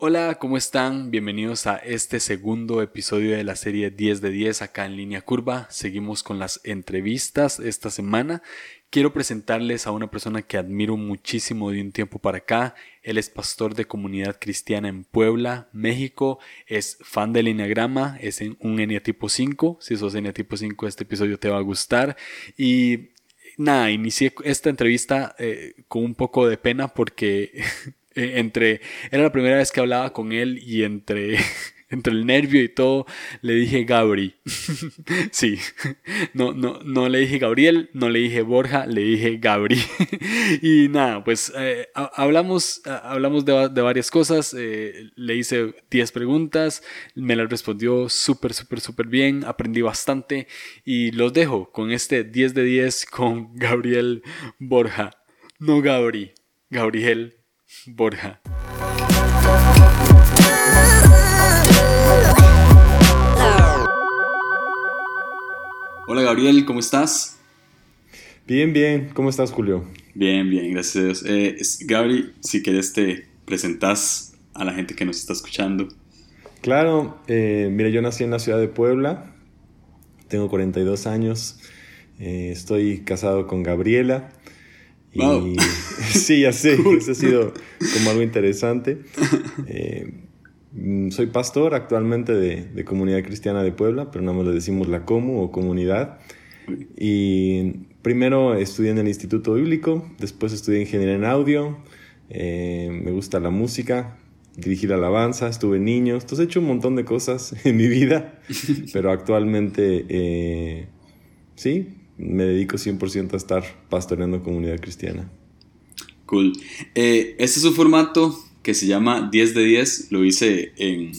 Hola, ¿cómo están? Bienvenidos a este segundo episodio de la serie 10 de 10 acá en línea curva. Seguimos con las entrevistas esta semana. Quiero presentarles a una persona que admiro muchísimo de un tiempo para acá. Él es pastor de comunidad cristiana en Puebla, México. Es fan del Enneagrama, es un eneatipo 5. Si sos eneatipo 5, este episodio te va a gustar. Y nada, inicié esta entrevista eh, con un poco de pena porque Eh, entre, era la primera vez que hablaba con él y entre, entre el nervio y todo, le dije Gabri. sí, no, no, no le dije Gabriel, no le dije Borja, le dije Gabri. y nada, pues eh, hablamos, hablamos de, de varias cosas, eh, le hice 10 preguntas, me las respondió súper, súper, súper bien, aprendí bastante y los dejo con este 10 de 10 con Gabriel Borja. No Gabri, Gabriel Borja. Hola Gabriel, ¿cómo estás? Bien, bien. ¿Cómo estás, Julio? Bien, bien, gracias. Eh, Gabriel, si quieres te presentas a la gente que nos está escuchando. Claro, eh, mira, yo nací en la ciudad de Puebla, tengo 42 años, eh, estoy casado con Gabriela, y sí, ya sé, eso ha sido como algo interesante. Eh, mm, soy pastor actualmente de, Comunidad Cristiana de Puebla, pero no más le decimos la Comu o comunidad. Y primero estudié en el Instituto Bíblico, después estudié Ingeniería en Audio, eh, me gusta la música, dirigir alabanza, estuve en niños, entonces he hecho un montón de cosas en mi vida, pero actualmente eh, sí, me dedico 100% a estar pastoreando comunidad cristiana. Cool. Eh, este es un formato que se llama 10 de 10. Lo hice en...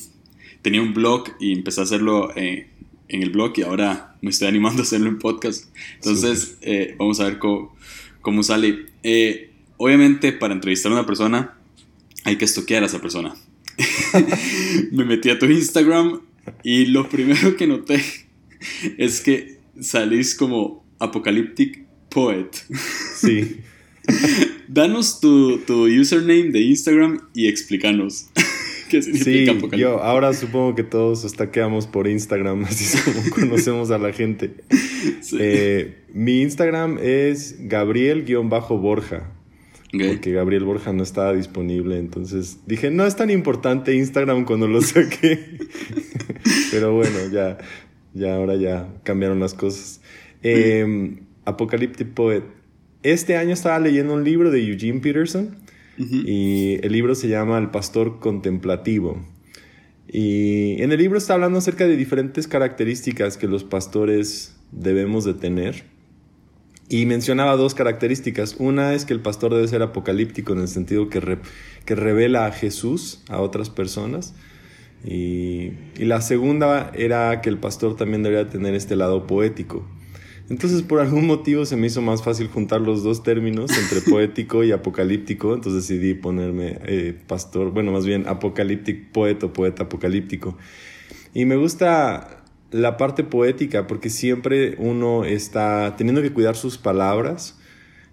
Tenía un blog y empecé a hacerlo en, el blog y ahora me estoy animando a hacerlo en podcast. Entonces, eh, vamos a ver cómo, cómo sale. Eh, obviamente, para entrevistar a una persona, hay que estoquear a esa persona. me metí a tu Instagram y lo primero que noté es que salís como Apocalyptic Poet. Sí. Danos tu, username de Instagram y explícanos qué significa sí, Yo ahora supongo que todos estaqueamos por Instagram, así es como conocemos a la gente. Eh, mi Instagram es Gabriel-Borja. Porque Gabriel Borja no estaba disponible, entonces dije, no es tan importante Instagram cuando lo saqué. Pero bueno, ya, ya ahora ya cambiaron las cosas. Eh, Apocalyptic Poet. Este año estaba leyendo un libro de Eugene Peterson y el libro se llama El Pastor Contemplativo. Y en el libro está hablando acerca de diferentes características que los pastores debemos de tener. Y mencionaba dos características. Una es que el pastor debe ser apocalíptico en el sentido que, que revela a Jesús a otras personas. Y, y, la segunda era que el pastor también debería tener este lado poético. Entonces, por algún motivo se me hizo más fácil juntar los dos términos entre poético y apocalíptico. Entonces decidí ponerme eh, pastor, bueno, más bien apocalíptico poeta poeta apocalíptico. Y me gusta la parte poética porque siempre uno está teniendo que cuidar sus palabras.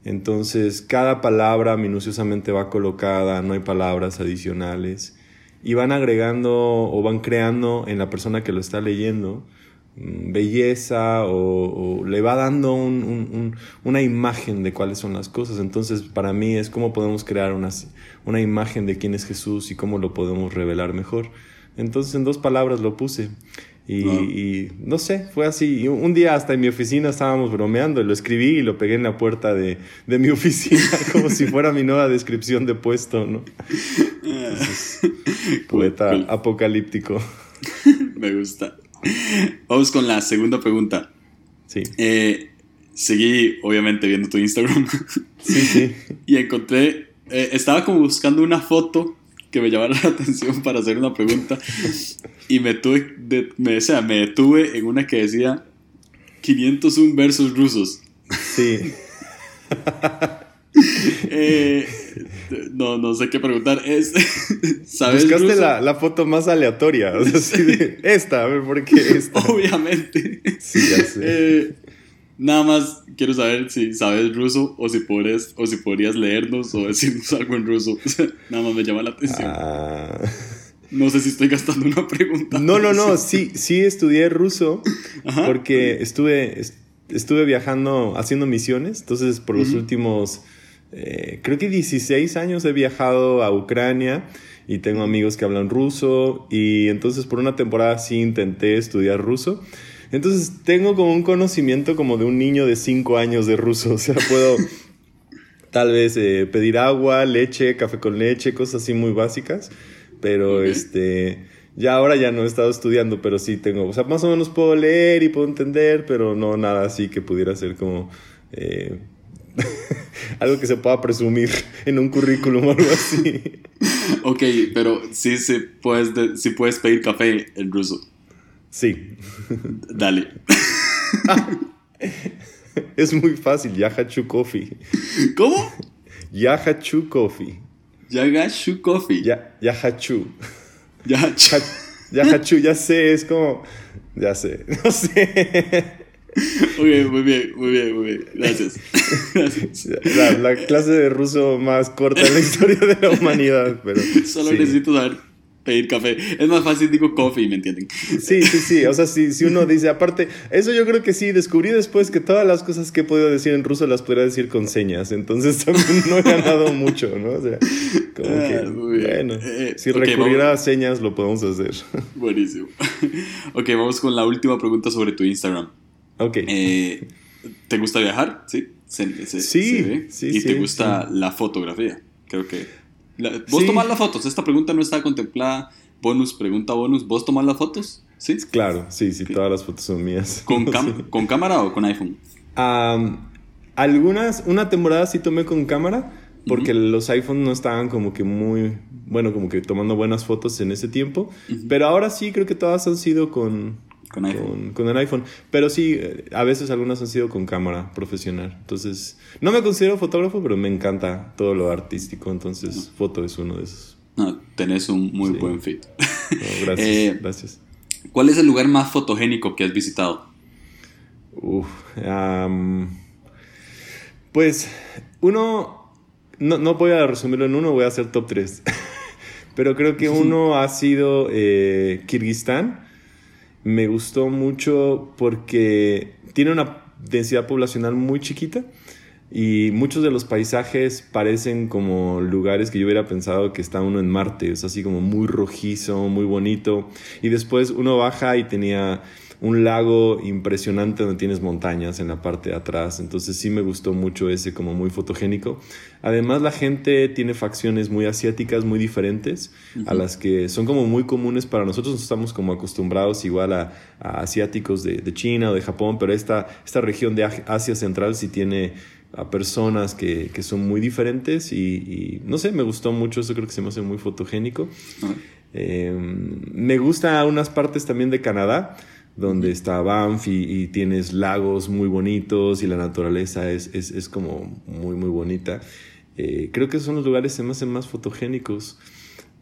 Entonces, cada palabra minuciosamente va colocada, no hay palabras adicionales. Y van agregando o van creando en la persona que lo está leyendo belleza o, le va dando una imagen de cuáles son las cosas. Entonces, para mí es cómo podemos crear una, una imagen de quién es Jesús y cómo lo podemos revelar mejor. Entonces, en dos palabras lo puse. Y, no sé, fue así. Un día hasta en mi oficina estábamos bromeando y lo escribí y lo pegué en la puerta de, de mi oficina como si fuera mi nueva descripción de puesto, ¿no? poeta apocalíptico. Me gusta. Vamos con la segunda pregunta. Sí. Eh, seguí, obviamente, viendo tu Instagram. Sí, sí. y encontré, eh, estaba como buscando una foto que me llamara la atención para hacer una pregunta. Y me tuve, me, o me detuve en una que decía 501 versos rusos. Sí. eh, no, no sé qué preguntar. Es, ¿sabes Buscaste la, la, foto más aleatoria. O sea, esta, a ver, ¿por qué esta? Obviamente. Sí, ya sé. Eh, nada más quiero saber si sabes ruso o si, o si podrías leernos o decirnos algo en ruso. nada más me llama la atención. Ah. No sé si estoy gastando una pregunta. No, no, no, sí, sí estudié ruso porque estuve, estuve viajando, haciendo misiones, entonces por los últimos, eh, creo que 16 años he viajado a Ucrania y tengo amigos que hablan ruso y entonces por una temporada sí intenté estudiar ruso. Entonces tengo como un conocimiento como de un niño de 5 años de ruso, o sea, puedo tal vez eh, pedir agua, leche, café con leche, cosas así muy básicas. Pero este, ya ahora ya no he estado estudiando, pero sí tengo, o sea, más o menos puedo leer y puedo entender, pero no nada así que pudiera ser como eh, algo que se pueda presumir en un currículum o algo así. ok, pero sí, sí, puedes, sí puedes pedir café en ruso. Sí. Dale. es muy fácil, Yahachu Coffee. ¿Cómo? Yahachu Coffee. Yagashu Coffee. Ya, Yahachu. Yahachu. Yahachu, ya sé, es como. Ya sé, no sé. Ok, muy bien, muy bien, muy bien. Gracias. Gracias. La, clase de ruso más corta en la historia de la humanidad, pero. Solo necesito saber pedir café. Es más fácil, digo coffee, ¿me entienden? Sí, sí, sí. O sea, si, si uno dice, aparte, eso yo creo que sí, descubrí después que todas las cosas que he podido decir en ruso las podría decir con señas. Entonces también no he ganado mucho, ¿no? O sea, como que, ah, bueno, eh, si recurriera a señas lo podemos hacer. Buenísimo. ok, vamos con la última pregunta sobre tu Instagram. Ok. Eh, ¿Te gusta viajar? Sí. sí, sí, ¿Y te gusta la fotografía? Creo que... ¿Vos tomás las fotos? Esta pregunta no está contemplada. Bonus, pregunta bonus. ¿Vos tomás las fotos? Sí. Claro, sí, sí, todas las fotos son mías. ¿Con, ¿Con cámara o con iPhone? algunas, una temporada sí tomé con cámara, porque los iPhones no estaban como que muy, bueno, como que tomando buenas fotos en ese tiempo. Pero ahora sí creo que todas han sido con, con, iPhone. con, el iPhone. Pero sí, a veces algunas han sido con cámara profesional. Entonces, no me considero fotógrafo, pero me encanta todo lo artístico. Entonces, foto es uno de esos. No, tenés un muy buen fit. gracias, eh, gracias. ¿Cuál es el lugar más fotogénico que has visitado? Uf, pues uno, no, no voy a resumirlo en uno, voy a hacer top 3. pero creo que uno ha sido eh, Kirguistán me gustó mucho porque tiene una densidad poblacional muy chiquita y muchos de los paisajes parecen como lugares que yo hubiera pensado que está uno en Marte, es así como muy rojizo, muy bonito. Y después uno baja y tenía un lago impresionante donde tienes montañas en la parte de atrás. Entonces sí me gustó mucho ese como muy fotogénico. Además la gente tiene facciones muy asiáticas, muy diferentes, a las que son como muy comunes para nosotros. Estamos como acostumbrados igual a, asiáticos de, China o de Japón, pero esta, esta región de Asia Central sí tiene a personas que, son muy diferentes y, no sé, me gustó mucho, eso creo que se me hace muy fotogénico. Em, me gusta unas partes también de Canadá donde está Banff y, tienes lagos muy bonitos y la naturaleza es, es, como muy, muy bonita. Eh, creo que son los lugares que se me hacen más fotogénicos.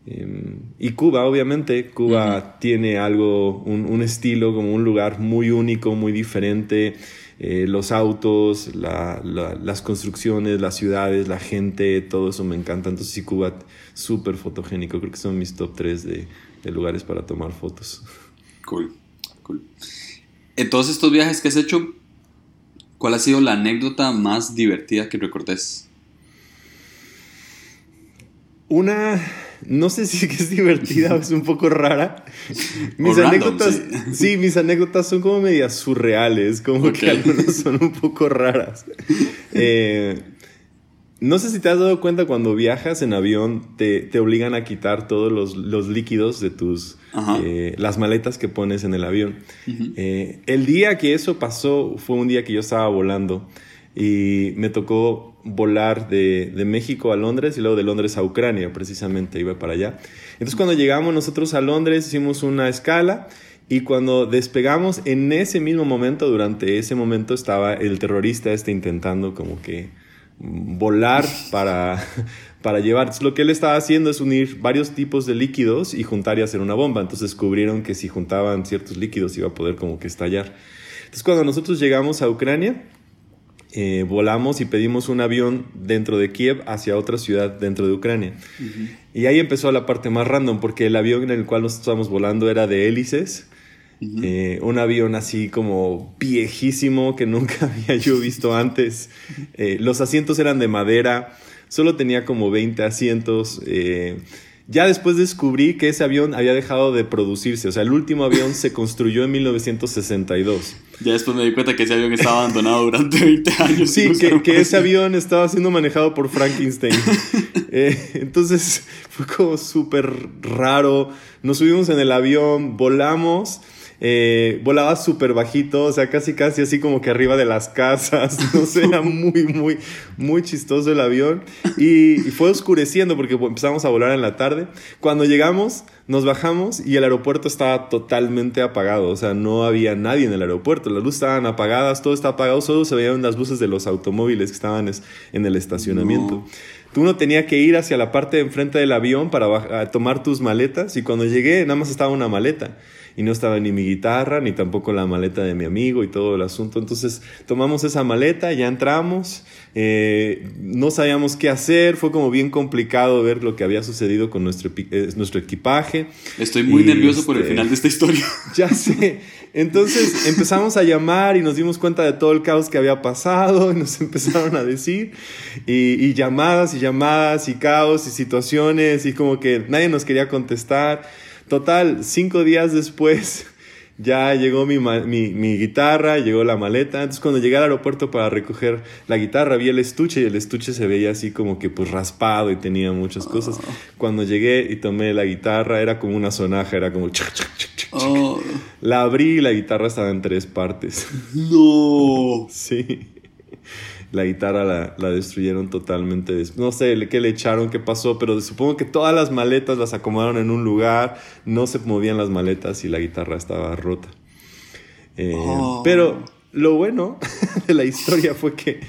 Em, y Cuba, obviamente, Cuba tiene algo, un, estilo, como un lugar muy único, muy diferente. Eh, los autos, las construcciones, las ciudades, la gente, todo eso me encanta. Entonces, sí, Cuba, súper fotogénico. Creo que son mis top 3 de, de lugares para tomar fotos. Cool. En todos estos viajes que has hecho, ¿cuál ha sido la anécdota más divertida que recordes? Una, no sé si es divertida o es un poco rara. Mis anécdotas, sí. mis anécdotas son como medias surreales, como que algunas son un poco raras. Eh, no sé si te has dado cuenta cuando viajas en avión, te, obligan a quitar todos los, líquidos de tus, eh, las maletas que pones en el avión. Eh, el día que eso pasó fue un día que yo estaba volando y me tocó volar de, de, México a Londres y luego de Londres a Ucrania, precisamente, iba para allá. Entonces cuando llegamos nosotros a Londres hicimos una escala y cuando despegamos, en ese mismo momento, durante ese momento estaba el terrorista este intentando como que volar para, para llevar. lo que él estaba haciendo es unir varios tipos de líquidos y juntar y hacer una bomba. Entonces descubrieron que si juntaban ciertos líquidos iba a poder como que estallar. Entonces cuando nosotros llegamos a Ucrania, eh, volamos y pedimos un avión dentro de Kiev hacia otra ciudad dentro de Ucrania. Y ahí empezó la parte más random, porque el avión en el cual nos estábamos volando era de hélices. Eh, un avión así como viejísimo que nunca había yo visto antes. Eh, los asientos eran de madera, solo tenía como 20 asientos. Ya después descubrí que ese avión había dejado de producirse. O sea, el último avión se construyó en 1962. Ya después me di cuenta que ese avión estaba abandonado durante 20 años. Sí, que, ese avión estaba siendo manejado por Frankenstein. Eh, entonces fue como súper raro. Nos subimos en el avión, volamos eh, volaba súper bajito, o sea, casi casi así como que arriba de las casas, no sé, era muy, muy, muy chistoso el avión y, fue oscureciendo porque empezamos a volar en la tarde. Cuando llegamos, nos bajamos y el aeropuerto estaba totalmente apagado, o sea, no había nadie en el aeropuerto, las luces estaban apagadas, todo estaba apagado, solo se veían las luces de los automóviles que estaban en el estacionamiento. Tú no tenía que ir hacia la parte de enfrente del avión para tomar tus maletas y cuando llegué nada más estaba una maleta y no estaba ni mi guitarra, ni tampoco la maleta de mi amigo y todo el asunto. Entonces tomamos esa maleta, ya entramos, eh, no sabíamos qué hacer, fue como bien complicado ver lo que había sucedido con nuestro, eh, nuestro equipaje. Estoy muy nervioso por el este, final de esta historia. Ya sé. Entonces empezamos a llamar y nos dimos cuenta de todo el caos que había pasado y nos empezaron a decir y, y llamadas y llamadas y caos y situaciones y como que nadie nos quería contestar. Total, cinco días después ya llegó mi, mi, guitarra, llegó la maleta. Entonces cuando llegué al aeropuerto para recoger la guitarra, vi el estuche y el estuche se veía así como que pues raspado y tenía muchas cosas. Oh. Cuando llegué y tomé la guitarra, era como una sonaja, era como... Oh. La abrí y la guitarra estaba en tres partes. No. Sí la guitarra la, destruyeron totalmente. No sé qué le echaron, qué pasó, pero supongo que todas las maletas las acomodaron en un lugar, no se movían las maletas y la guitarra estaba rota. Eh, oh. Pero lo bueno de la historia fue que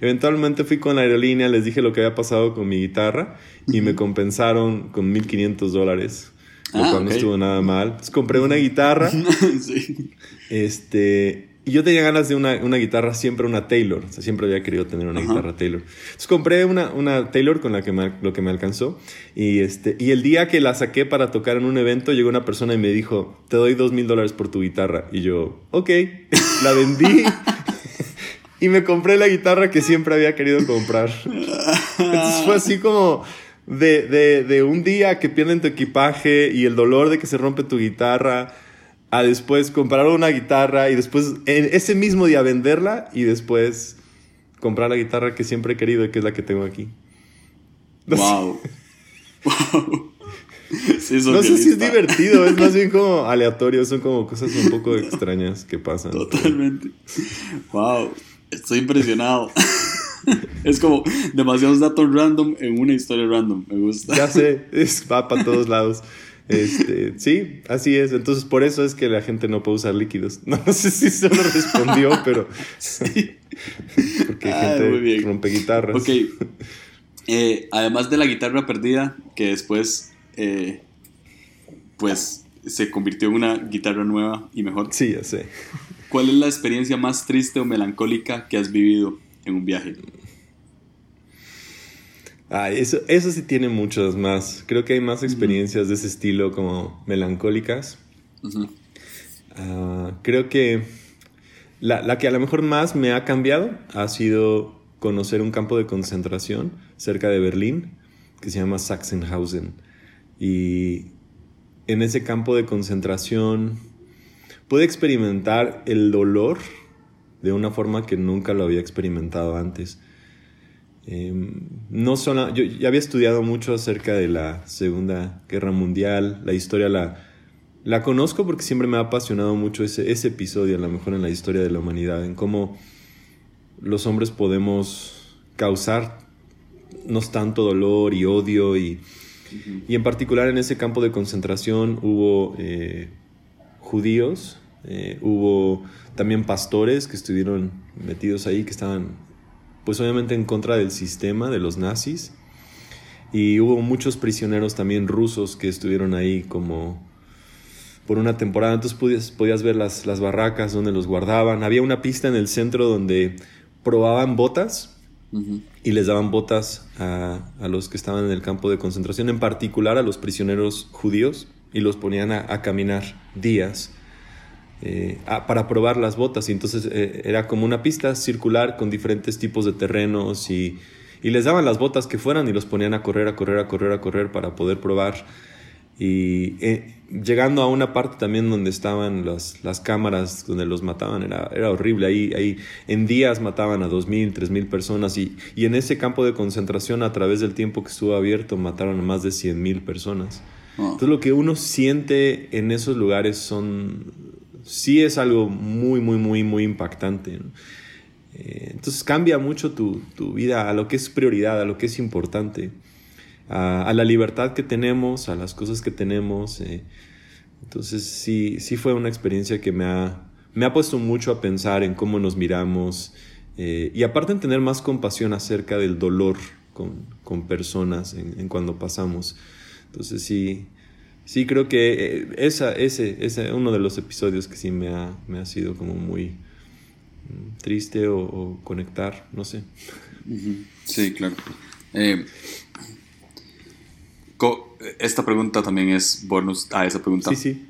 eventualmente fui con la aerolínea, les dije lo que había pasado con mi guitarra y me compensaron con 1500 dólares. Lo ah, cual no estuvo nada mal. Entonces compré una guitarra. sí. Este y yo tenía ganas de una, una guitarra, siempre una Taylor. O sea, siempre había querido tener una guitarra Taylor. Entonces compré una, una Taylor con la que me, lo que me alcanzó. Y, este, y el día que la saqué para tocar en un evento, llegó una persona y me dijo, te doy dos mil dólares por tu guitarra. Y yo, ok, la vendí. y me compré la guitarra que siempre había querido comprar. Entonces fue así como... De, de, de un día que pierden tu equipaje y el dolor de que se rompe tu guitarra a después comprar una guitarra y después en ese mismo día venderla y después comprar la guitarra que siempre he querido y que es la que tengo aquí. wow. no sé si es divertido, es más bien como aleatorio, son como cosas un poco extrañas que pasan. Totalmente. Wow, estoy impresionado. es como demasiados datos random en una historia random, me gusta. Ya sé, es, va para todos lados. Este, sí, así es. Entonces, por eso es que la gente no puede usar líquidos. No, sé si se lo respondió, pero sí. Porque ah, gente rompe guitarras. Ok. Eh, además de la guitarra perdida, que después, eh, pues, se convirtió en una guitarra nueva y mejor. Sí, ya sé. ¿Cuál es la experiencia más triste o melancólica que has vivido en un viaje? Ah, eso, eso sí tiene muchas más. Creo que hay más experiencias de ese estilo como melancólicas. Ah, creo que la, la, que a lo mejor más me ha cambiado ha sido conocer un campo de concentración cerca de Berlín que se llama Sachsenhausen. Y en ese campo de concentración pude experimentar el dolor de una forma que nunca lo había experimentado antes. Em, no solo, yo ya había estudiado mucho acerca de la Segunda Guerra Mundial, la historia la, la conozco porque siempre me ha apasionado mucho ese, ese episodio, a lo mejor en la historia de la humanidad, en cómo los hombres podemos causarnos tanto dolor y odio y, y en particular en ese campo de concentración hubo eh, judíos, eh, hubo también pastores que estuvieron metidos ahí, que estaban pues obviamente en contra del sistema de los nazis. Y hubo muchos prisioneros también rusos que estuvieron ahí como por una temporada. Entonces podías, podías ver las, las barracas donde los guardaban. Había una pista en el centro donde probaban botas y les daban botas a, los que estaban en el campo de concentración, en particular a los prisioneros judíos, y los ponían a, caminar días eh, para probar las botas. Y entonces eh, era como una pista circular con diferentes tipos de terrenos y, y les daban las botas que fueran y los ponían a correr, a correr, a correr, a correr para poder probar y eh, llegando a una parte también donde estaban las, las cámaras donde los mataban, era, era horrible. Ahí, ahí en días mataban a 2.000, 3.000 personas y, y en ese campo de concentración a través del tiempo que estuvo abierto mataron a más de 100.000 personas. Ah. Entonces lo que uno siente en esos lugares son, sí es algo muy, muy, muy, muy impactante. Eh, entonces cambia mucho tu, tu vida a lo que es prioridad, a lo que es importante a, la libertad que tenemos, a las cosas que tenemos. Eh. Entonces sí, sí fue una experiencia que me ha, me ha puesto mucho a pensar en cómo nos miramos eh, y aparte en tener más compasión acerca del dolor con, con personas en, cuando pasamos. Entonces sí, sí creo que eh, esa, ese es uno de los episodios que sí me ha, me ha sido como muy mm, triste o, conectar, no sé. Sí, claro. Esta pregunta también es bonus a esa pregunta. Sí, sí.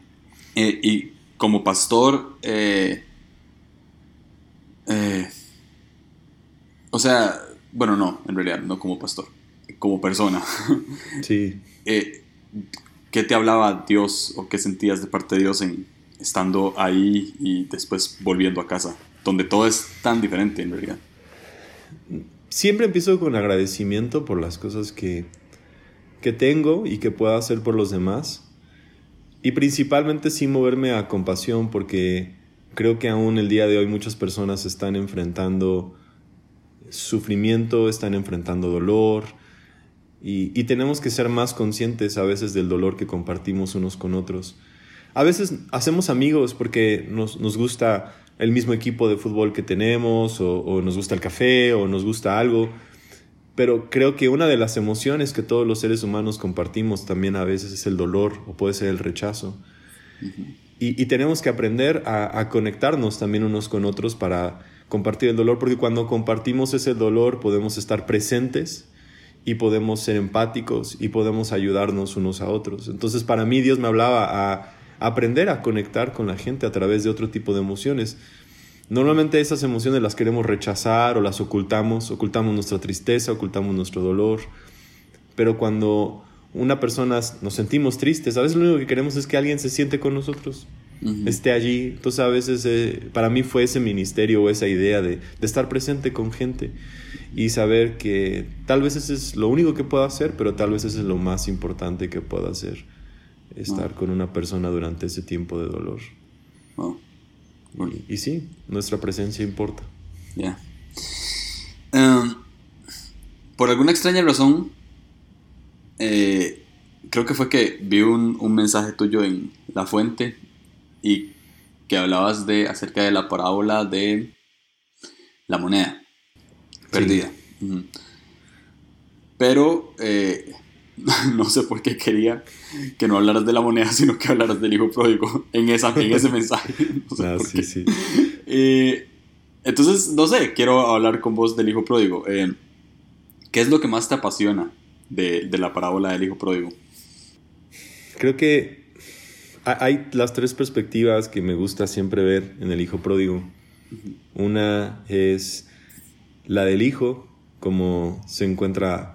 Eh, y como pastor, eh, eh, o sea, bueno, no, en realidad, no como pastor, como persona. Sí. ¿Qué te hablaba Dios o qué sentías de parte de Dios en estando ahí y después volviendo a casa, donde todo es tan diferente en realidad? Siempre empiezo con agradecimiento por las cosas que, que tengo y que pueda hacer por los demás. Y principalmente sin moverme a compasión porque creo que aún el día de hoy muchas personas están enfrentando sufrimiento, están enfrentando dolor y, tenemos que ser más conscientes a veces del dolor que compartimos unos con otros. A veces hacemos amigos porque nos, gusta el mismo equipo de fútbol que tenemos o nos gusta el café o nos gusta algo pero creo que una de las emociones que todos los seres humanos compartimos también a veces es el dolor o puede ser el rechazo. y, tenemos que aprender a, conectarnos también unos con otros para compartir el dolor, porque cuando compartimos ese dolor podemos estar presentes y podemos ser empáticos y podemos ayudarnos unos a otros. Entonces para mí Dios me hablaba a aprender a conectar con la gente a través de otro tipo de emociones. Normalmente esas emociones las queremos rechazar o las ocultamos, ocultamos nuestra tristeza, ocultamos nuestro dolor, pero cuando una persona nos sentimos tristes, a veces lo único que queremos es que alguien se siente con nosotros, esté allí. Entonces a veces eh, para mí fue ese ministerio o esa idea de, de, estar presente con gente y saber que tal vez eso es lo único que puedo hacer, pero tal vez eso es lo más importante que puedo hacer, estar con una persona durante ese tiempo de dolor. Y, sí, nuestra presencia importa. Ya. Em, por alguna extraña razón, eh, creo que fue que vi un, mensaje tuyo en La Fuente y que hablabas de acerca de la parábola de la moneda perdida. Pero eh, no sé por qué quería que no hablaras de la moneda, sino que hablaras del hijo pródigo en, esa, en ese mensaje. Ah, eh, entonces, no sé, quiero hablar con vos del hijo pródigo. Eh, ¿Qué es lo que más te apasiona de, de, la parábola del hijo pródigo? Creo que hay las tres perspectivas que me gusta siempre ver en el hijo pródigo. Una es la del hijo, como se encuentra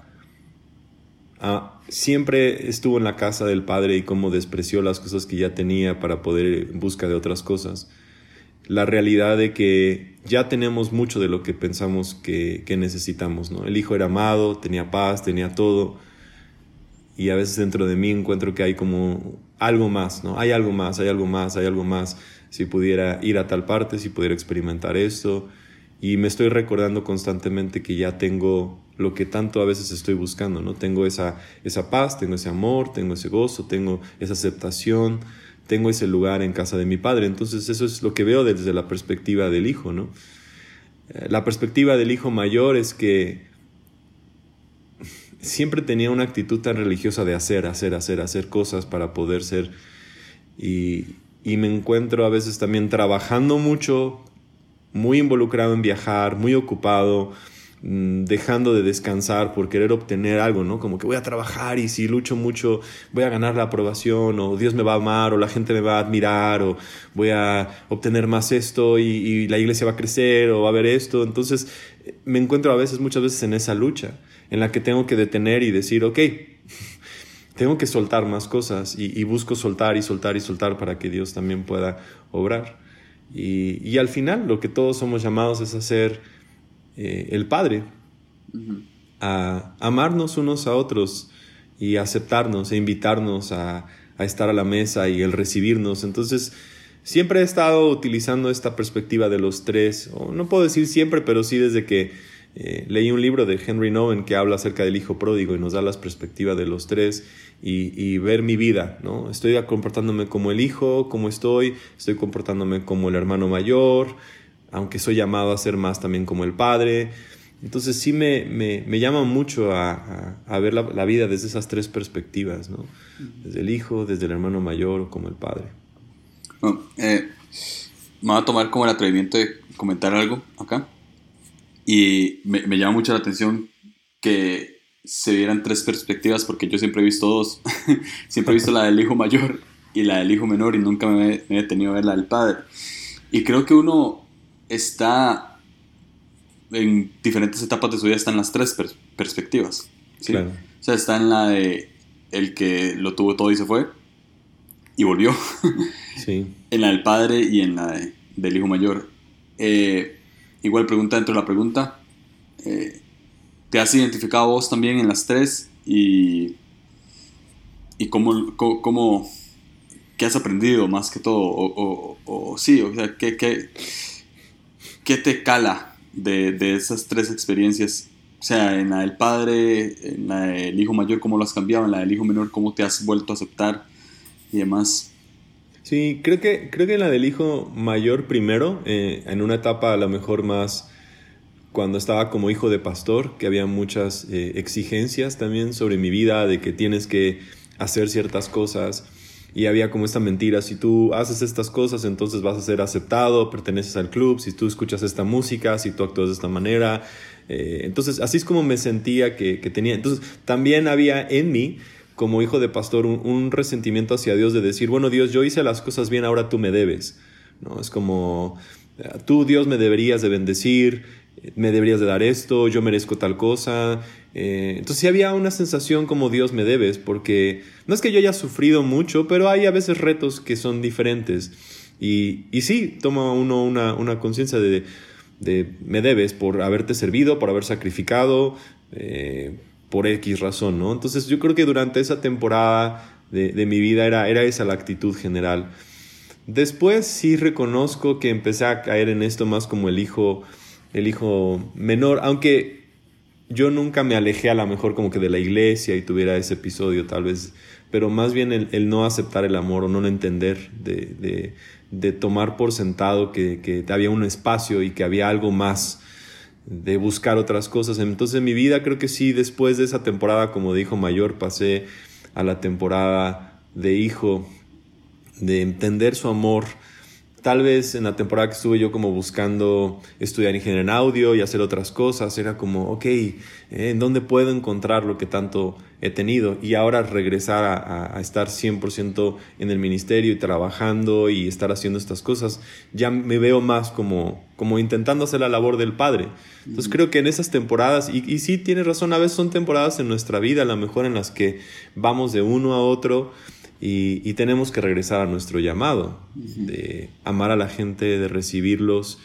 Ah, siempre estuvo en la casa del padre y cómo despreció las cosas que ya tenía para poder ir en busca de otras cosas. La realidad de que ya tenemos mucho de lo que pensamos que, necesitamos. ¿no? El hijo era amado, tenía paz, tenía todo. Y a veces dentro de mí encuentro que hay como algo más, ¿no? Hay algo más, hay algo más, hay algo más. Si pudiera ir a tal parte, si pudiera experimentar esto. Y me estoy recordando constantemente que ya tengo lo que tanto a veces estoy buscando, ¿no? Tengo esa, esa paz, tengo ese amor, tengo ese gozo, tengo esa aceptación, tengo ese lugar en casa de mi padre. Entonces eso es lo que veo desde la perspectiva del hijo, ¿no? Eh, la perspectiva del hijo mayor es que siempre tenía una actitud tan religiosa de hacer, hacer, hacer, hacer cosas para poder ser. Y, y me encuentro a veces también trabajando mucho muy involucrado en viajar, muy ocupado, mm, dejando de descansar por querer obtener algo, ¿no? Como que voy a trabajar y si lucho mucho voy a ganar la aprobación o Dios me va a amar o la gente me va a admirar o voy a obtener más esto y, y la iglesia va a crecer o va a haber esto. Entonces me encuentro a veces, muchas veces en esa lucha en la que tengo que detener y decir, ok, tengo que soltar más cosas y, busco soltar y soltar y soltar para que Dios también pueda obrar. Y, al final lo que todos somos llamados es a ser eh, el Padre, a amarnos unos a otros y aceptarnos e invitarnos a, a estar a la mesa y el recibirnos. Entonces, siempre he estado utilizando esta perspectiva de los tres, o no puedo decir siempre, pero sí desde que eh, leí un libro de Henry Nowen que habla acerca del hijo pródigo y nos da las perspectivas de los tres y, ver mi vida, ¿no? Estoy comportándome como el hijo, como estoy, estoy comportándome como el hermano mayor, aunque soy llamado a ser más también como el padre. Entonces sí me, me, llama mucho a, ver la, vida desde esas tres perspectivas, ¿no? Desde el hijo, desde el hermano mayor o como el padre. Eh, me voy a tomar como el atrevimiento de comentar algo acá. Y me, me llama mucho la atención que se vieran tres perspectivas porque yo siempre he visto dos. siempre he visto la del hijo mayor y la del hijo menor y nunca me, he detenido a ver la del padre. Y creo que uno está en diferentes etapas de su vida, están las tres perspectivas. ¿sí? O sea, está en la de el que lo tuvo todo y se fue y volvió. sí. En la del padre y en la del hijo mayor. Eh, igual pregunta dentro de la pregunta. Eh, ¿Te has identificado vos también en las tres? Y, y cómo, cómo, ¿qué has aprendido más que todo? O, sí, o sea, ¿qué, qué, qué te cala de, de, esas tres experiencias? O sea, en la del padre, en la del hijo mayor, ¿cómo lo has cambiado? En la del hijo menor, ¿cómo te has vuelto a aceptar? Y demás. Sí, creo que, creo que la del hijo mayor primero, eh, en una etapa a lo mejor más cuando estaba como hijo de pastor, que había muchas eh, exigencias también sobre mi vida, de que tienes que hacer ciertas cosas. Y había como esta mentira, si tú haces estas cosas, entonces vas a ser aceptado, perteneces al club, si tú escuchas esta música, si tú actúas de esta manera. Eh, entonces, así es como me sentía que, que tenía. Entonces, también había en mí como hijo de pastor un, resentimiento hacia Dios de decir, bueno Dios, yo hice las cosas bien, ahora tú me debes. ¿no? Es como, tú Dios me deberías de bendecir, me deberías de dar esto, yo merezco tal cosa. Eh, entonces sí había una sensación como Dios me debes, porque no es que yo haya sufrido mucho, pero hay a veces retos que son diferentes. Y, y sí, toma uno una, una conciencia de, de, me debes por haberte servido, por haber sacrificado, eh, por X razón, ¿no? Entonces yo creo que durante esa temporada de, mi vida era, era esa la actitud general. Después sí reconozco que empecé a caer en esto más como el hijo, el hijo menor, aunque yo nunca me alejé a lo mejor como que de la iglesia y tuviera ese episodio tal vez, pero más bien el, no aceptar el amor o no entender, de, de, tomar por sentado que, que había un espacio y que había algo más de buscar otras cosas. Entonces en mi vida creo que sí, después de esa temporada, como dijo mayor, pasé a la temporada de hijo, de entender su amor, Tal vez en la temporada que estuve yo como buscando estudiar ingeniería en audio y hacer otras cosas, era como, ok, eh, ¿en dónde puedo encontrar lo que tanto he tenido? Y ahora regresar a, a, estar 100% en el ministerio y trabajando y estar haciendo estas cosas, ya me veo más como, como intentando hacer la labor del Padre. Entonces creo que en esas temporadas, y, y sí tienes razón, a veces son temporadas en nuestra vida, a lo mejor en las que vamos de uno a otro, y, tenemos que regresar a nuestro llamado de amar a la gente, de recibirlos.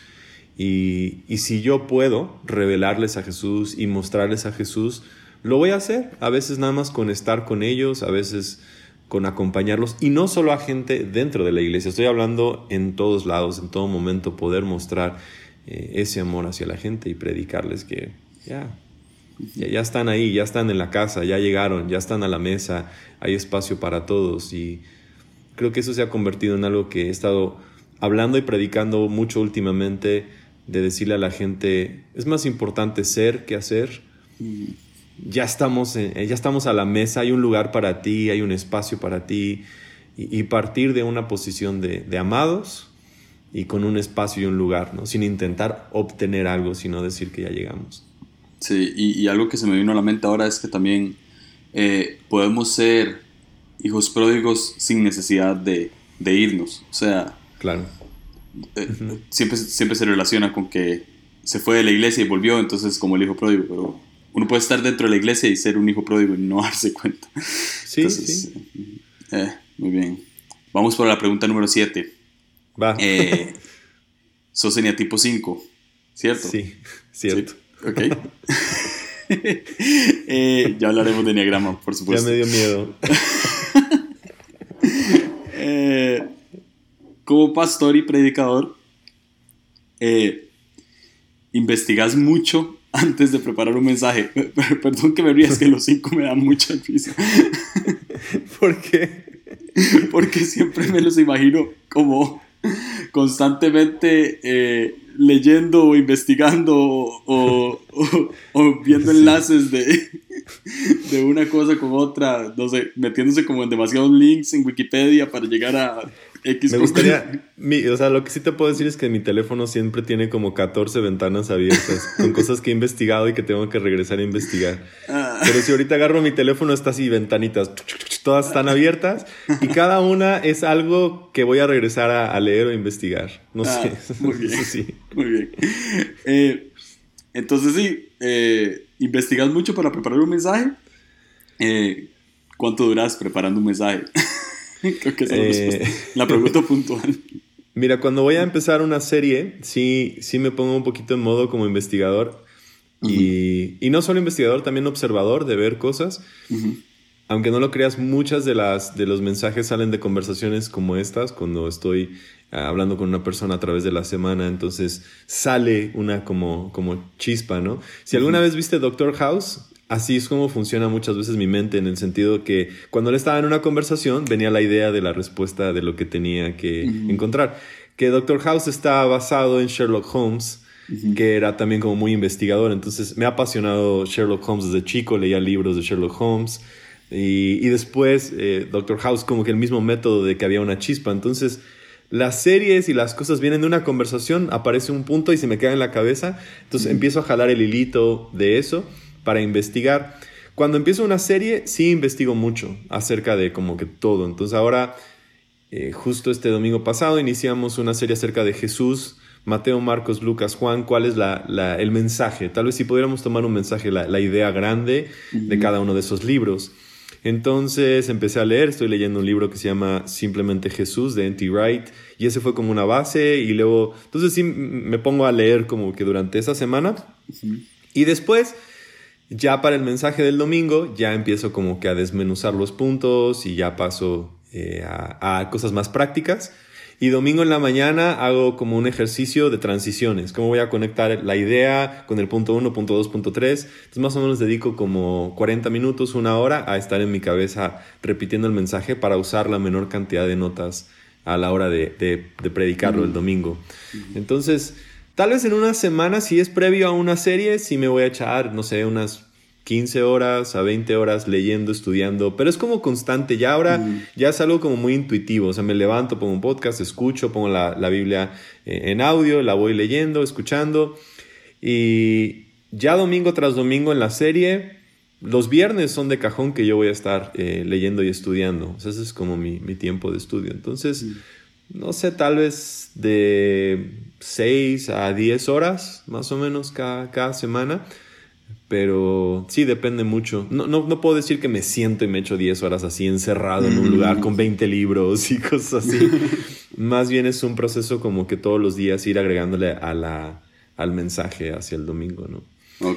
Y, si yo puedo revelarles a Jesús y mostrarles a Jesús, lo voy a hacer. A veces nada más con estar con ellos, a veces con acompañarlos. Y no solo a gente dentro de la iglesia, estoy hablando en todos lados, en todo momento, poder mostrar eh, ese amor hacia la gente y predicarles que ya, ya, están ahí, ya están en la casa, ya llegaron, ya están a la mesa, hay espacio para todos y creo que eso se ha convertido en algo que he estado hablando y predicando mucho últimamente de decirle a la gente, es más importante ser que hacer. Ya estamos, ya estamos a la mesa, hay un lugar para ti, hay un espacio para ti y, partir de una posición de, amados y con un espacio y un lugar, ¿no? Sin intentar obtener algo, sino decir que ya llegamos. Sí, y, algo que se me vino a la mente ahora es que también eh, podemos ser hijos pródigos sin necesidad de, de irnos. O sea, claro. Eh, siempre, siempre se relaciona con que se fue de la iglesia y volvió, entonces como el hijo pródigo, pero uno puede estar dentro de la iglesia y ser un hijo pródigo y no darse cuenta. Sí, sí. Eh, muy bien. Vamos por la pregunta número 7. Va. Eh, sos tipo 5, ¿cierto? Sí, cierto. Ok. Eh, ya hablaremos de Enneagrama, por supuesto. Ya me dio miedo. Eh, como pastor y predicador, eh, investigas mucho antes de preparar un mensaje. Perdón que me rías, que los cinco me dan mucha risa. ¿Por qué? Porque siempre me los imagino como constantemente eh, leyendo o investigando o, viendo enlaces de, de una cosa con otra, no sé, metiéndose como en demasiados links en Wikipedia para llegar a me gustaría, o sea, lo que sí te puedo decir es que mi teléfono siempre tiene como 14 ventanas abiertas con cosas que he investigado y que tengo que regresar a investigar. Ah. Pero si ahorita agarro mi teléfono, está así, ventanitas, todas están abiertas y cada una es algo que voy a regresar a, leer o investigar. No ah, sé. Muy bien. sí. Muy bien. Eh, entonces sí, eh, investigas mucho para preparar un mensaje. Eh, ¿Cuánto duras preparando un mensaje? Creo que esa es la, eh, la pregunta puntual. Mira, cuando voy a empezar una serie, sí, sí me pongo un poquito en modo como investigador. y, y, no solo investigador, también observador de ver cosas. Aunque no lo creas, muchas de, las, de los mensajes salen de conversaciones como estas, cuando estoy ah, hablando con una persona a través de la semana, entonces sale una como, como chispa, ¿no? Si alguna vez viste Doctor House, así es como funciona muchas veces mi mente, en el sentido que cuando él estaba en una conversación venía la idea de la respuesta de lo que tenía que encontrar. Que Doctor House está basado en Sherlock Holmes, que era también como muy investigador, entonces me ha apasionado Sherlock Holmes desde chico, leía libros de Sherlock Holmes. Y, después eh, Doctor House como que el mismo método de que había una chispa. Entonces las series y las cosas vienen de una conversación, aparece un punto y se me queda en la cabeza. Entonces empiezo a jalar el hilito de eso para investigar. Cuando empiezo una serie, sí investigo mucho acerca de como que todo. Entonces ahora, eh, justo este domingo pasado, iniciamos una serie acerca de Jesús, Mateo, Marcos, Lucas, Juan. ¿Cuál es la, el mensaje? Tal vez si pudiéramos tomar un mensaje, la, idea grande de cada uno de esos libros. Entonces empecé a leer, estoy leyendo un libro que se llama Simplemente Jesús de N.T. Wright y ese fue como una base y luego, entonces sí me pongo a leer como que durante esa semana y después ya para el mensaje del domingo ya empiezo como que a desmenuzar los puntos y ya paso eh, a, cosas más prácticas. Y domingo en la mañana hago como un ejercicio de transiciones, cómo voy a conectar la idea con el punto 1, punto 2, punto 3. Entonces más o menos dedico como 40 minutos, una hora a estar en mi cabeza repitiendo el mensaje para usar la menor cantidad de notas a la hora de, predicarlo el domingo. Entonces Tal vez en una semana, si es previo a una serie, sí me voy a echar, no sé, unas 15 horas a 20 horas leyendo, estudiando, pero es como constante. Ya ahora ya es algo como muy intuitivo. O sea, me levanto, pongo un podcast, escucho, pongo la, la Biblia eh, en audio, la voy leyendo, escuchando. Y ya domingo tras domingo en la serie, los viernes son de cajón que yo voy a estar eh, leyendo y estudiando. O sea, ese es como mi, mi tiempo de estudio. Entonces no sé, tal vez de 6 a 10 horas más o menos cada, semana. Pero sí, depende mucho. No, no, puedo decir que me siento y me echo 10 horas así encerrado en un lugar con 20 libros y cosas así. Más bien es un proceso como que todos los días ir agregándole a la, al mensaje hacia el domingo, ¿no?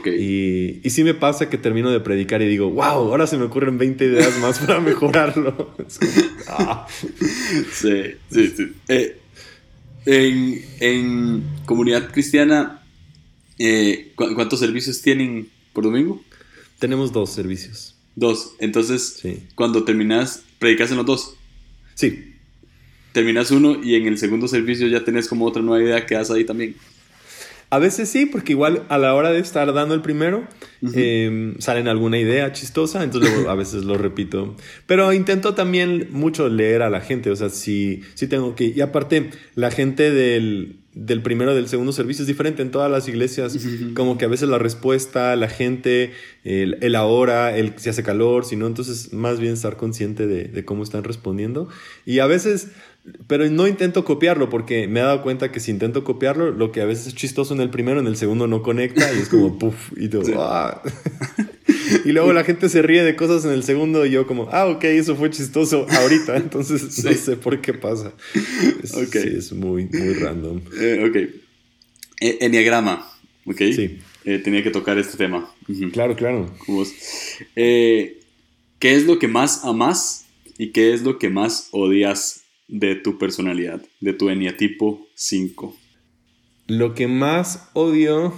Y, y sí me pasa que termino de predicar y digo, wow, ahora se me ocurren 20 ideas más para mejorarlo. Ah. Sí, sí, sí. Eh, en, comunidad cristiana, eh, ¿cuántos servicios tienen por domingo? Tenemos dos servicios. Dos. Entonces, cuando terminas, predicas en los dos. Sí. Terminas uno y en el segundo servicio ya tenés como otra nueva idea que das ahí también. A veces sí, porque igual a la hora de estar dando el primero, em, salen alguna idea chistosa, entonces a veces lo repito. Pero intento también mucho leer a la gente, o sea, si sí tengo que... Y aparte, la gente del, del primero del segundo servicio es diferente en todas las iglesias. Como que a veces la respuesta, la gente, el, el, ahora, el si hace calor, si no, entonces más bien estar consciente de, de, cómo están respondiendo. Y a veces, pero no intento copiarlo porque me he dado cuenta que si intento copiarlo, lo que a veces es chistoso en el primero, en el segundo no conecta y es como puff y todo. ¡ah! Y luego la gente se ríe de cosas en el segundo y yo como, ah, ok, eso fue chistoso ahorita, entonces no sé por qué pasa. Es, Sí, es muy, muy random. Eh, ok. E Enneagrama, ok. Sí. Eh, tenía que tocar este tema. Claro, claro. Eh, ¿Qué es lo que más amas y qué es lo que más odias de tu personalidad, de tu eneatipo 5? Lo que más odio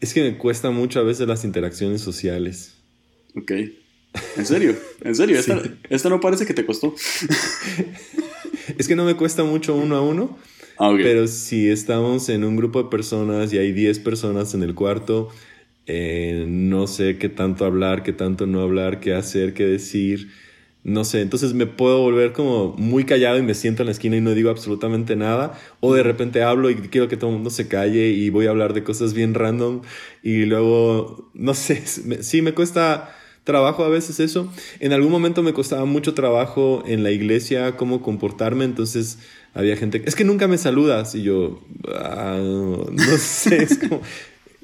es que me cuesta mucho a veces las interacciones sociales. Ok. ¿En serio? ¿En serio? ¿Esta, no parece que te costó? es que no me cuesta mucho uno a uno. Ah, pero si estamos en un grupo de personas y hay 10 personas en el cuarto, eh, no sé qué tanto hablar, qué tanto no hablar, qué hacer, qué decir no sé, entonces me puedo volver como muy callado y me siento en la esquina y no digo absolutamente nada, o de repente hablo y quiero que todo el mundo se calle y voy a hablar de cosas bien random y luego, no sé, sí me cuesta trabajo a veces eso. En algún momento me costaba mucho trabajo en la iglesia cómo comportarme, entonces había gente, es que nunca me saludas y yo, ah, no sé, es como...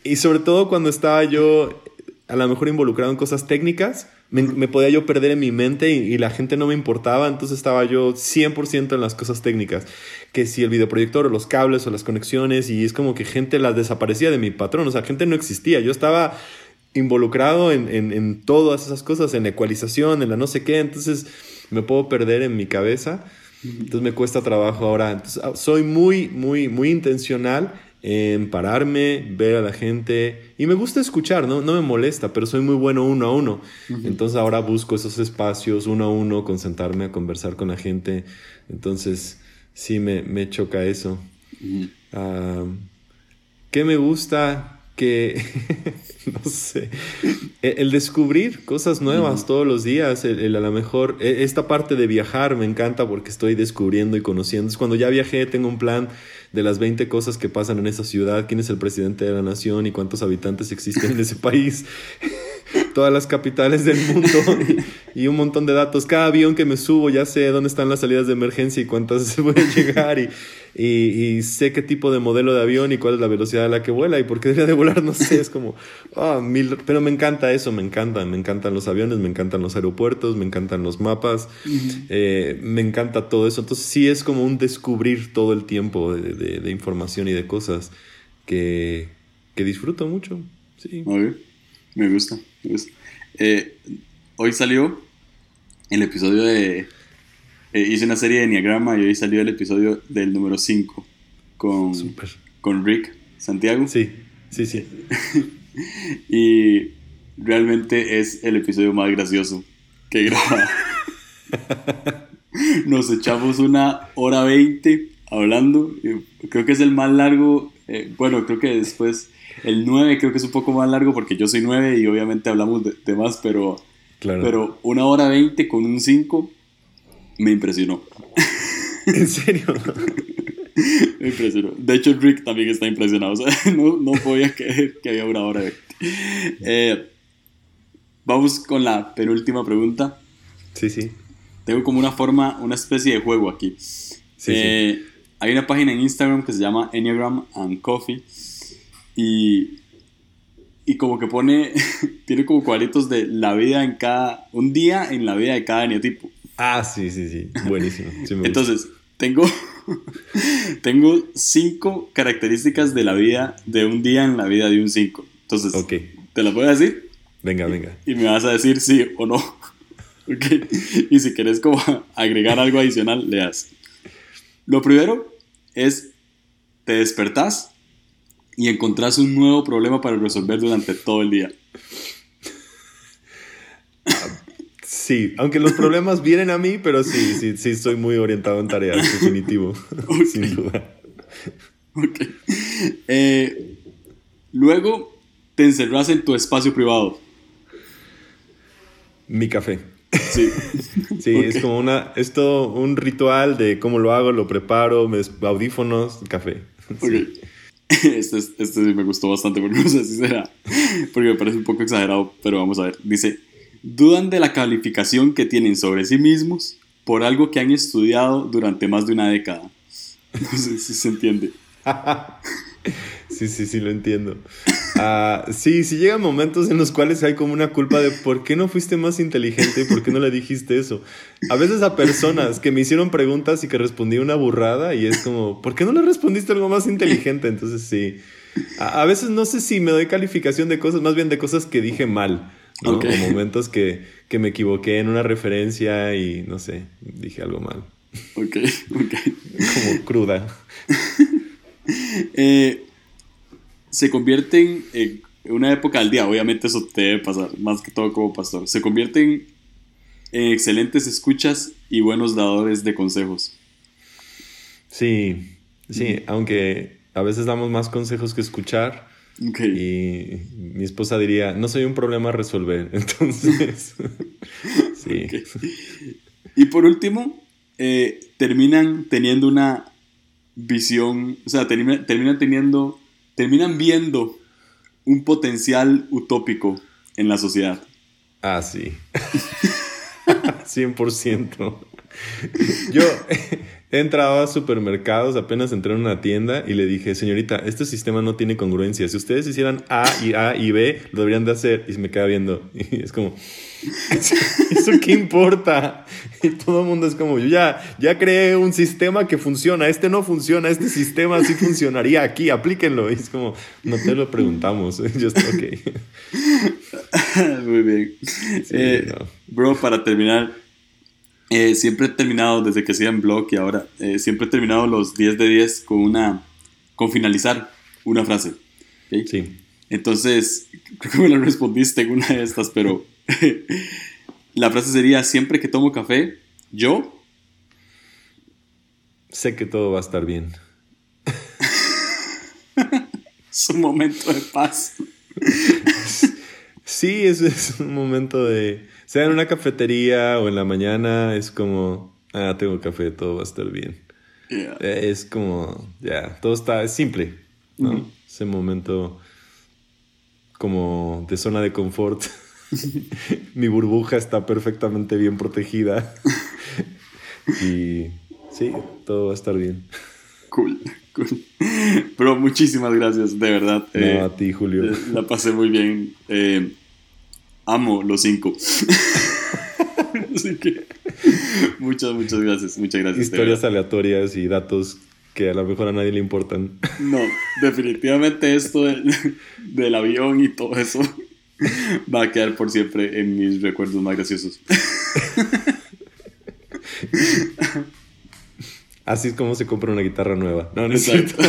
Y sobre todo cuando estaba yo a lo mejor involucrado en cosas técnicas, me, podía yo perder en mi mente y, la gente no me importaba, entonces estaba yo 100% en las cosas técnicas, que si el videoproyector o los cables o las conexiones, y es como que gente las desaparecía de mi patrón, o sea, gente no existía, yo estaba involucrado en, en, todas esas cosas, en ecualización, en la no sé qué, entonces me puedo perder en mi cabeza, entonces me cuesta trabajo ahora, entonces, ah, soy muy, muy, muy intencional en pararme, ver a la gente. Y me gusta escuchar, ¿no? No me molesta, pero soy muy bueno uno a uno. Entonces ahora busco esos espacios uno a uno, concentrarme a conversar con la gente. Entonces sí me, me choca eso. Ah, ¿Qué me gusta? Que, no sé, e, el descubrir cosas nuevas todos los días, el, a lo mejor, e, esta parte de viajar me encanta porque estoy descubriendo y conociendo. cuando ya viajé, tengo un plan de las 20 cosas que pasan en esa ciudad, quién es el presidente de la nación y cuántos habitantes existen en ese país todas las capitales del mundo y, un montón de datos. Cada avión que me subo ya sé dónde están las salidas de emergencia y cuántas voy a llegar y, y, sé qué tipo de modelo de avión y cuál es la velocidad a la que vuela y por qué debería de volar, no sé, es como, ah, mil, pero me encanta eso, me encanta, me encantan los aviones, me encantan los aeropuertos, me encantan los mapas, eh, me encanta todo eso. Entonces sí es como un descubrir todo el tiempo de, de, información y de cosas que, que disfruto mucho. Sí. Me gusta. Eh, hoy salió el episodio de... Eh, hice una serie de Enneagrama y hoy salió el episodio del número 5 con, con Rick Santiago. Sí, sí, sí. y realmente es el episodio más gracioso que graba. Nos echamos una hora veinte hablando. Creo que es el más largo. Eh, bueno, creo que después el 9 creo que es un poco más largo porque yo soy 9 y obviamente hablamos de, más, pero, pero una hora 20 con un 5 me impresionó. ¿En serio? me impresionó. De hecho, Rick también está impresionado. O sea, no, no podía creer que había una hora 20. Eh, vamos con la penúltima pregunta. Sí, sí. Tengo como una forma, una especie de juego aquí. Sí, eh, Hay una página en Instagram que se llama Enneagram and Coffee y, y como que pone, tiene como cuadritos de la vida en cada, un día en la vida de cada neotipo. Ah, sí, sí, sí, buenísimo. Entonces, tengo, tengo cinco características de la vida, de un día en la vida de un cinco. Entonces, ¿te las voy a decir? Venga, venga. Y me vas a decir sí o no. Okay. Y si quieres como agregar algo adicional, le das. Lo primero es, te despertás y encontrás un nuevo problema para resolver durante todo el día. Sí, aunque los problemas vienen a mí, pero sí, sí, sí, estoy muy orientado en tareas, definitivo, sin duda. Ok. Eh, luego te encerras en tu espacio privado. Mi café. Sí. sí, es como una, es todo un ritual de cómo lo hago, lo preparo, me, audífonos, café. Este, este sí me gustó bastante porque no sé si será, porque me parece un poco exagerado, pero vamos a ver. Dice, dudan de la calificación que tienen sobre sí mismos por algo que han estudiado durante más de una década. No sé si se entiende. Sí, sí, sí, lo entiendo. Ah, sí, sí llegan momentos en los cuales hay como una culpa de por qué no fuiste más inteligente, por qué no le dijiste eso. A veces a personas que me hicieron preguntas y que respondí una burrada y es como, ¿por qué no le respondiste algo más inteligente? Entonces sí. A, veces no sé si me doy calificación de cosas, más bien de cosas que dije mal. ¿no? O momentos que, que me equivoqué en una referencia y no sé, dije algo mal. Ok, ok. Como cruda. eh, se convierten en una época al día, obviamente eso te debe pasar, más que todo como pastor, se convierten en excelentes escuchas y buenos dadores de consejos. Sí, sí, aunque a veces damos más consejos que escuchar. Y mi esposa diría, no soy un problema a resolver. Entonces, sí. Y por último, eh, terminan teniendo una visión, o sea, terminan teniendo terminan viendo un potencial utópico en la sociedad. Ah, sí. 100%. Yo he entrado a supermercados, apenas entré en una tienda y le dije, señorita, este sistema no tiene congruencia. Si ustedes hicieran A y A y B, lo deberían de hacer. Y se me queda viendo. Y es como, ¿eso qué importa? Y todo el mundo es como, yo ya, ya creé un sistema que funciona. Este no funciona, este sistema sí funcionaría aquí, aplíquenlo. Y es como, no te lo preguntamos. Yo estoy ok. Muy bien. Eh, bro, para terminar, eh, siempre he terminado, desde que hacía en blog y ahora, eh, siempre he terminado los 10 de 10 con una, con finalizar una frase. Sí. Entonces, creo que me la respondiste en una de estas, pero la frase sería, siempre que tomo café, yo... Sé que todo va a estar bien. es un momento de paz. sí, es, es un momento de sea en una cafetería o en la mañana, es como, ah, tengo café, todo va a estar bien. Eh, es como, ya, todo está, es simple, ¿no? Ese momento como de zona de confort. Mi burbuja está perfectamente bien protegida. y sí, todo va a estar bien. Cool, cool. Pero muchísimas gracias, de verdad. No, eh, a ti, Julio. Eh, la pasé muy bien. Eh, amo los cinco. Así que muchas, muchas gracias. Muchas gracias. Historias aleatorias y datos que a lo mejor a nadie le importan. No, definitivamente esto del, avión y todo eso va a quedar por siempre en mis recuerdos más graciosos. Así es como se compra una guitarra nueva. No, Exacto.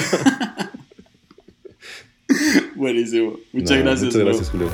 Buenísimo. Muchas gracias. Muchas gracias, Julio.